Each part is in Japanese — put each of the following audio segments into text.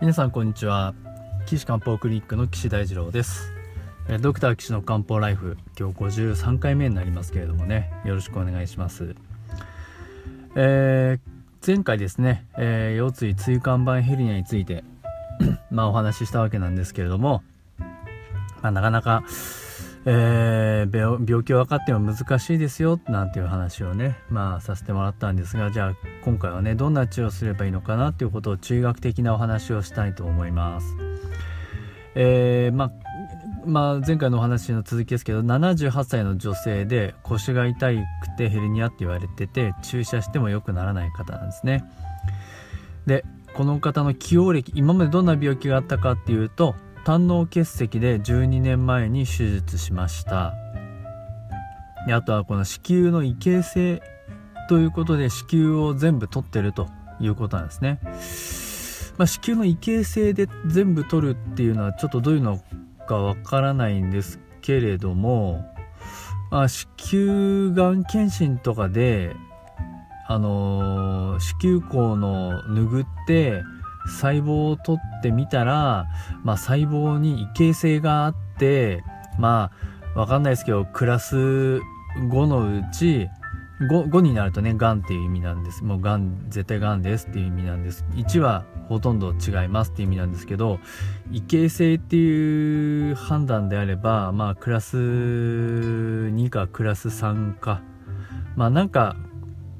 皆さんこんにちは。岸漢方クリニックの岸大二郎です。ドクター岸の漢方ライフ今日53回目になりますけれどもね。よろしくお願いします。えー、前回ですね、えー、腰椎椎間板ヘルニアについてまあお話ししたわけなんですけれども、まあ、なかなかえー、病気分かっても難しいですよなんていう話をねまあさせてもらったんですがじゃあ今回はねどんな治療すればいいのかなっていうことを中学的なお話をしたいと思います。えー、まあまあ、前回のお話の続きですけど78歳の女性で腰が痛くてヘルニアって言われてて注射しても良くならない方なんですねでこの方の起用歴今までどんな病気があったかっていうと胆の結石で12年前に手術しました。であとはこの子宮の異形成ということで子宮を全部取ってるということなんですね、まあ、子宮の異形成で全部取るっていうのはちょっとどういうのかわからないんですけれども、まあ、子宮がん検診とかであのー、子宮口の拭って細胞を取ってみたら、まあ、細胞に異形成があってまあわかんないですけどクラス5のうち 5, 5になるとねがんっていう意味なんです。もうがん絶対がんですっていう意味なんです。1はほとんど違いますっていう意味なんですけど異形成っていう判断であればまあクラス2かクラス3か。まあなんか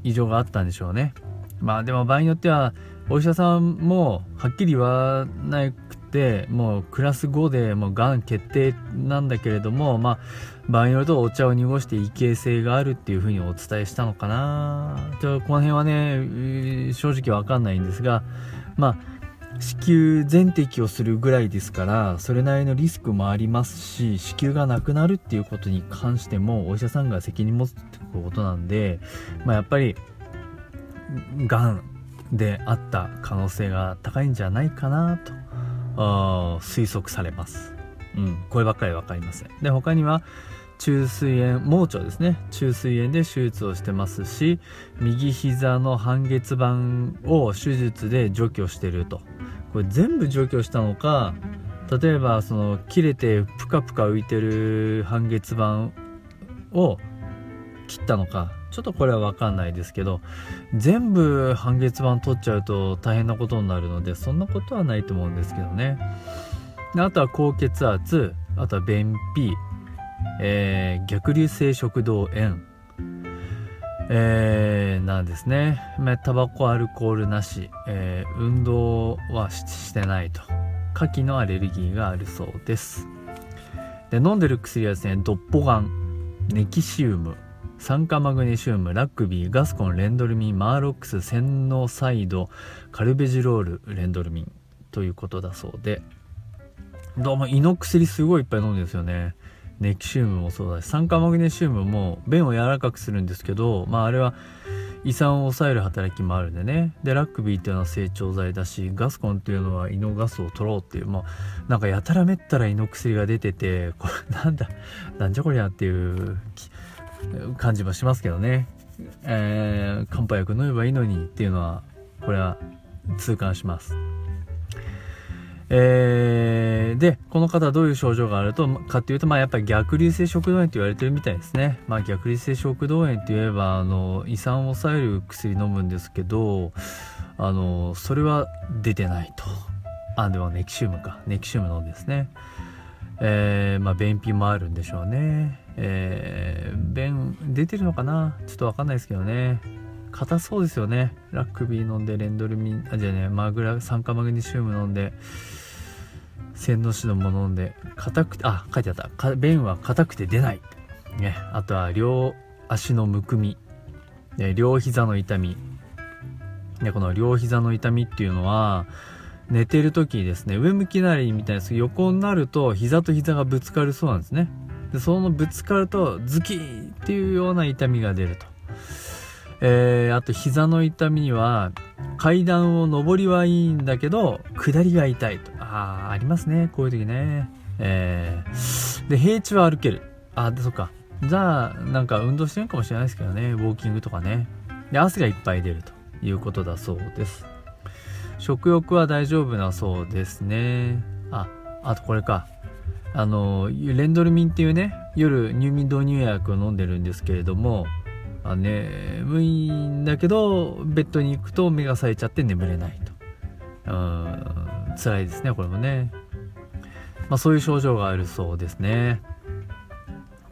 異常があったんでしょうね。まあでも場合によってはお医者さんもはっきり言わなくてもうクラス5でもうがん決定なんだけれどもまあ場合によるとお茶を濁して異形性があるっていうふうにお伝えしたのかな。ちょこの辺はね正直わかんないんですがまあ子宮全摘をするぐらいですからそれなりのリスクもありますし子宮がなくなるっていうことに関してもお医者さんが責任持つってことなんで、まあ、やっぱりがんであった可能性が高いんじゃないかなと推測されます。うん、こればっかり分かりません。で、他には、中水炎、盲腸ですね。中水炎で手術をしてますし、右膝の半月板を手術で除去してると。これ全部除去したのか、例えばその切れてプカプカ浮いてる半月板を切ったのかちょっとこれは分かんないですけど全部半月板取っちゃうと大変なことになるのでそんなことはないと思うんですけどねあとは高血圧あとは便秘、えー、逆流性食道炎えー、なんですね。タバコ、アルコールなし、えー、運動はしてないと。牡蠣のアレルギーがあるそうです。で、飲んでる薬はですね、ドッポガン、ネキシウム、酸化マグネシウム、ラックビー、ガスコン、レンドルミン、マーロックス、洗脳サイド、カルベジロール、レンドルミンということだそうで、どうも胃の薬すごいいっぱい飲んでるんですよね。ネキシウムもそうだし、酸化マグネシウムも便を柔らかくするんですけど、まああれは胃酸を抑える働きもあるんでね。で、ラックビーっていうのは成長剤だし、ガスコンっていうのは胃のガスを取ろうっていう、もうなんかやたらめったら胃の薬が出てて、これなんだ、なんじゃこりゃっていう感じもしますけどね。えー、漢方薬飲めばいいのにっていうのは、これは痛感します。えー、で、この方どういう症状があるとかっていうと、まあやっぱり逆流性食道炎と言われてるみたいですね。まあ逆流性食道炎って言えば、あの、胃酸を抑える薬飲むんですけど、あの、それは出てないと。あ、でもネキシウムか。ネキシウム飲んですね。えー、まあ便秘もあるんでしょうね。えー、便出てるのかな？ちょっとわかんないですけどね。硬そうですよね。ラックビー飲んで、レンドルミン、あ、じゃあね、マグラ、酸化マグネシウム飲んで、洗脳指導も飲んで、硬くて、あ、書いてあった。便は硬くて出ない。ね。あとは、両足のむくみ。ね、両膝の痛み。で、この両膝の痛みっていうのは、寝てる時にですね、上向きなりみたいな横になると膝と膝がぶつかるそうなんですね。でそのぶつかるとズキーっていうような痛みが出ると。えー、あと膝の痛みには階段を上りはいいんだけど下りが痛いと。ああ、ありますね。こういう時ね。えー、で、平地は歩ける。あ、で、そっか。じゃあ、なんか運動してるかもしれないですけどね。ウォーキングとかね。で、汗がいっぱい出るということだそうです。食欲は大丈夫なそうですねああとこれかあのレンドルミンっていうね夜入眠導入薬を飲んでるんですけれどもあ眠いんだけどベッドに行くと目が冴えちゃって眠れないと。うん辛いですねこれもね。まあそういう症状があるそうですね。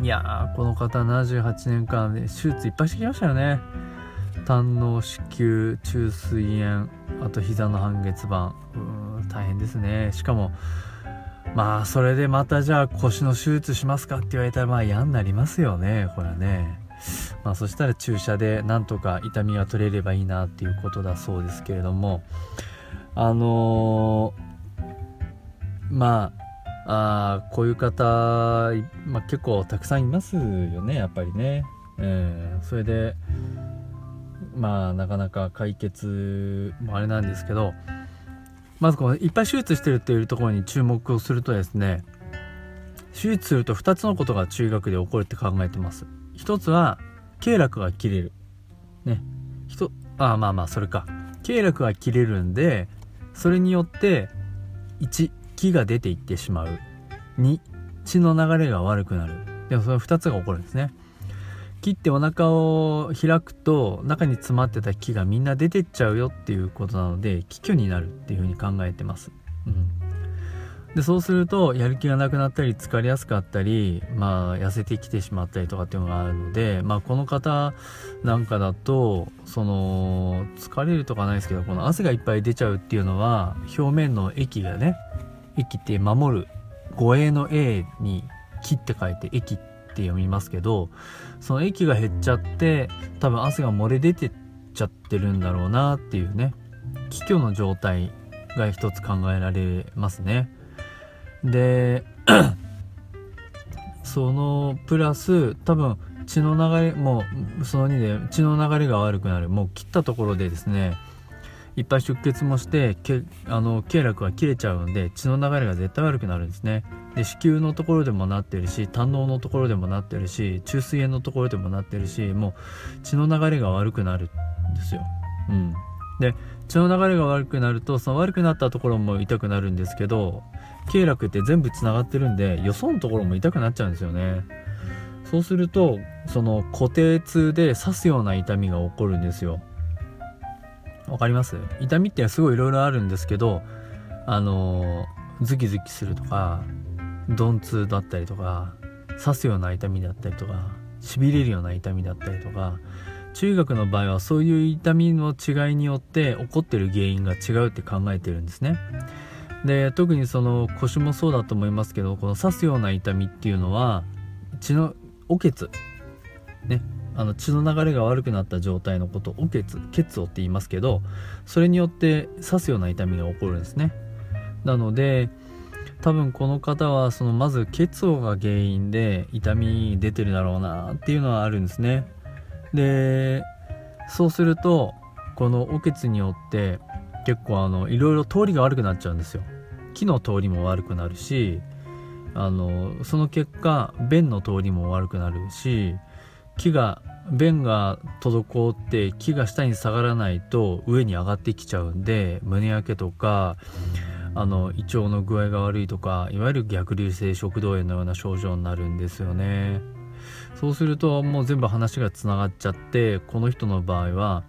いやこの方78年間で手術いっぱいしてきましたよね。胆の子宮虫垂炎あと膝の半月板。うん大変ですね。しかもまあそれでまたじゃあ腰の手術しますかって言われたらまあ嫌になりますよね。これはね。まあそしたら注射でなんとか痛みが取れればいいなっていうことだそうですけれども。あのー、まああこういう方、まあ、結構たくさんいますよねやっぱりね、えー、それでまあなかなか解決もあれなんですけどまずこのいっぱい手術してるっていうところに注目をするとですね手術すると2つのことが中学で起こるって考えてます。1つは経絡が切れる。ね。人あまあまあそれか。経絡が切れるんでそれによって1気が出ていってしまう。2血の流れが悪くなる。でもその2つが起こるんですね。切ってお腹を開くと中に詰まってた木がみんな出てっちゃうよっていうことなので気虚になるっていうふうに考えてます。うん、でそうするとやる気がなくなったり疲れやすかったりまあ痩せてきてしまったりとかっていうのがあるのでまあこの方なんかだとその疲れるとかないですけどこの汗がいっぱい出ちゃうっていうのは表面の液がね液って守る護衛の A に木って書いて液ってって読みますけどその液が減っちゃって多分汗が漏れ出てっちゃってるんだろうなっていうね気虚の状態が一つ考えられますね。で そのプラス多分血の流れもうその2で血の流れが悪くなる。もう切ったところでですねいっぱい出血もしてけあの経絡が切れちゃうんで血の流れが絶対悪くなるんですね。で子宮のところでもなってるし胆ののところでもなってるし中水炎のところでもなってるしもう血の流れが悪くなるんですよ。うん、で血の流れが悪くなるとその悪くなったところも痛くなるんですけど経絡って全部つながってるんでよそのところも痛くなっちゃうんですよね。そうするとその固定痛で刺すような痛みが起こるんですよ。わかります？痛みってすごいいろいろあるんですけどあのズキズキするとか鈍痛だったりとか刺すような痛みだったりとかしびれるような痛みだったりとか中学の場合はそういう痛みの違いによって起こってる原因が違うって考えてるんですね。で特にその腰もそうだと思いますけどこの刺すような痛みっていうのは血のおけつ。ね。あの血の流れが悪くなった状態のことを血血をって言いますけどそれによって刺すような痛みが起こるんですね。なので多分この方はそのまず血をが原因で痛み出てるだろうなっていうのはあるんですね。でそうするとこのおけつによって結構あのいろいろ通りが悪くなっちゃうんですよ。木の通りも悪くなるしあのその結果便の通りも悪くなるし木が便が滞って木が下に下がらないと上に上がってきちゃうんで胸焼けとかあの胃腸の具合が悪いとかいわゆる逆流性食道炎のような症状になるんですよね。そうするともう全部話がつながっちゃってこの人の場合は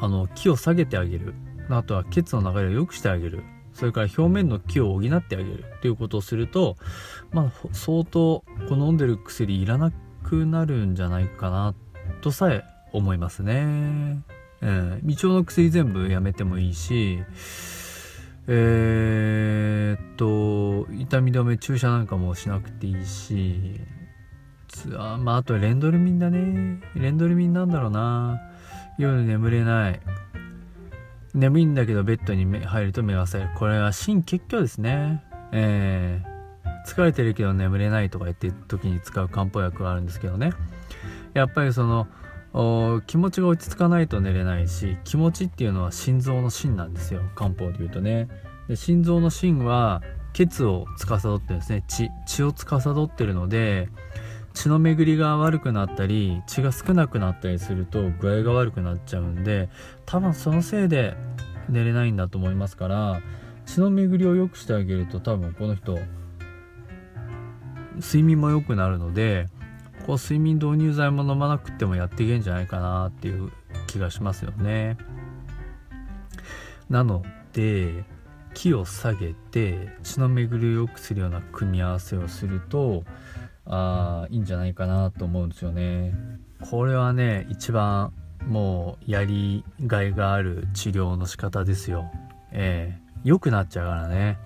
あの気を下げてあげる。あとは血の流れを良くしてあげる。それから表面の気を補ってあげる。ということをするとまあ相当この飲んでる薬いらなくなるんじゃないかなとさえ思いますね。うん、胃腸の薬全部やめてもいいしえー、っと痛み止め注射なんかもしなくていいしあまああとレンドルミンだね。レンドルミンなんだろうな。夜眠れない。眠いんだけどベッドに入ると目が覚める。これは心血虚ですね。えー疲れてるけど眠れないとか言ってる時に使う漢方薬があるんですけどね。やっぱりその気持ちが落ち着かないと寝れないし気持ちっていうのは心臓の芯なんですよ。漢方で言うとね。で心臓の芯は血を司ってるんですね。血血を司ってるので血の巡りが悪くなったり血が少なくなったりすると具合が悪くなっちゃうんで多分そのせいで寝れないんだと思いますから血の巡りを良くしてあげると多分この人睡眠も良くなるのでこう睡眠導入剤も飲まなくてもやっていけんじゃないかなっていう気がしますよね。なので気を下げて血の巡りを良くするような組み合わせをするとあいいんじゃないかなと思うんですよね。これはね一番もうやりがいがある治療の仕方ですよ。ええー、良くなっちゃうからね。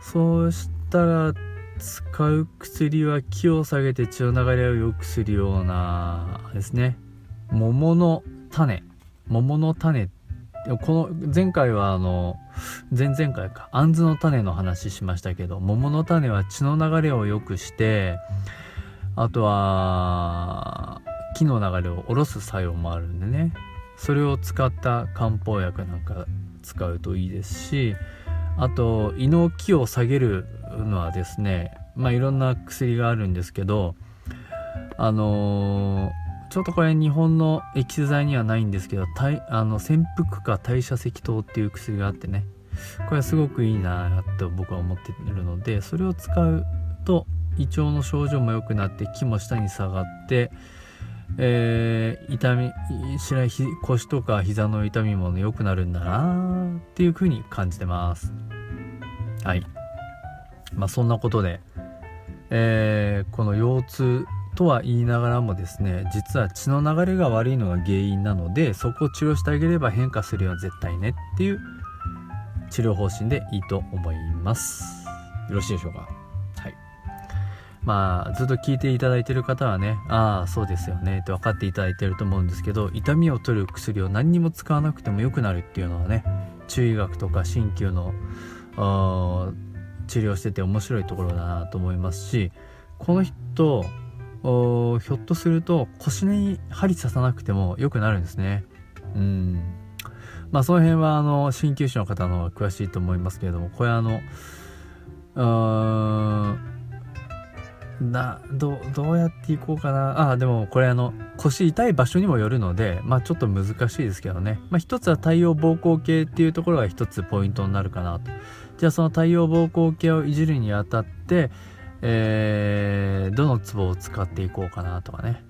そうしたら使う薬は気を下げて血の流れを良くするようなですね。桃の種。桃の種。この前回はあの前々回か。あんずの種の話しましたけど桃の種は血の流れを良くしてあとは木の流れを下ろす作用もあるんでね。それを使った漢方薬なんか使うといいですしあと胃の気を下げるのはですねまあいろんな薬があるんですけどあのー、ちょっとこれ日本のエキス剤にはないんですけどあの潜伏化代謝石糖っていう薬があってねこれはすごくいいなと僕は思ってるのでそれを使うと胃腸の症状も良くなって気も下に下がってえー、痛みしない腰とか膝の痛みも良くなるんだなっていう風に感じてます。はい。まあそんなことで、えー、この腰痛とは言いながらもですね実は血の流れが悪いのが原因なのでそこを治療してあげれば変化するよ絶対ねっていう治療方針でいいと思います。よろしいでしょうか？まあずっと聞いていただいてる方はねああそうですよねって分かっていただいてると思うんですけど痛みを取る薬を何にも使わなくても良くなるっていうのはね中医学とか鍼灸の治療してて面白いところだなと思いますしこの人ひょっとすると腰に針刺さなくても良くなるんですね。うん。まあその辺はあの鍼灸師の方の方が詳しいと思いますけれどもこれあのうーんなどどうやっていこうかな。あでもこれあの腰痛い場所にもよるのでまあちょっと難しいですけどね。まあ一つは太陽膀胱系っていうところが一つポイントになるかなと。じゃあその太陽膀胱系をいじるにあたってえー、どのツボを使っていこうかなとかね、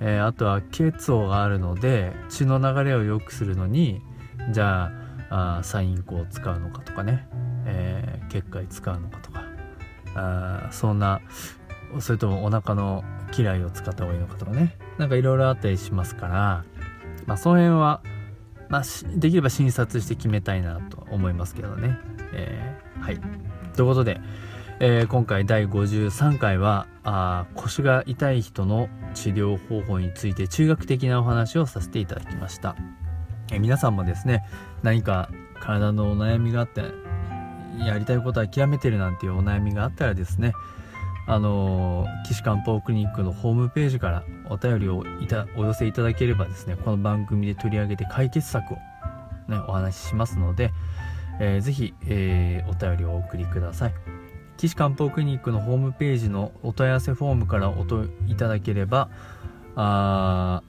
えー、あとは血王があるので血の流れを良くするのにじゃああサインコを使うのかとかね、えー、結界使うのかとか。あそんなそれともお腹の嫌いを使った方がいいのかとかね。なんかいろいろあったりしますから。まあその辺は、まあ、できれば診察して決めたいなと思いますけどね、えー、はい。ということで、えー、今回第53回はあ腰が痛い人の治療方法について中学的なお話をさせていただきました、えー、皆さんもですね何か体のお悩みがあってやりたいこと諦めてるなんていうお悩みがあったらですねあの岸漢方クリニックのホームページからお便りをいたお寄せいただければですねこの番組で取り上げて解決策を、ね、お話ししますので、えー、ぜひ、えー、お便りをお送りください。岸漢方クリニックのホームページのお問い合わせフォームからお問いいただければあ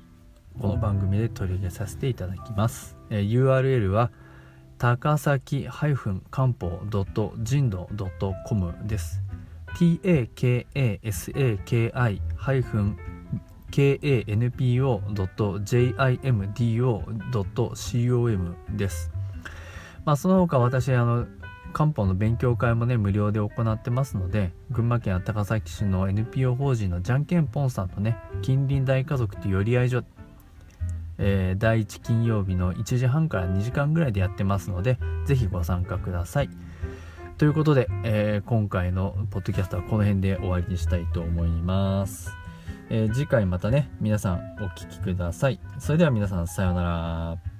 この番組で取り上げさせていただきます、えー、URL は高崎漢方人道 .com です。takasaki-kanpo.jimdo.com です。まあ、その他私、あの、漢方の勉強会もね、無料で行ってますので、群馬県高崎市の NPO 法人のじゃんけんぽんさんとね、近隣大家族と寄り合い所、えー、第1金曜日の1時半から2時間ぐらいでやってますので、ぜひご参加ください。ということで、えー、今回のポッドキャストはこの辺で終わりにしたいと思います。えー、次回またね、皆さんお聴きください。それでは皆さんさようなら。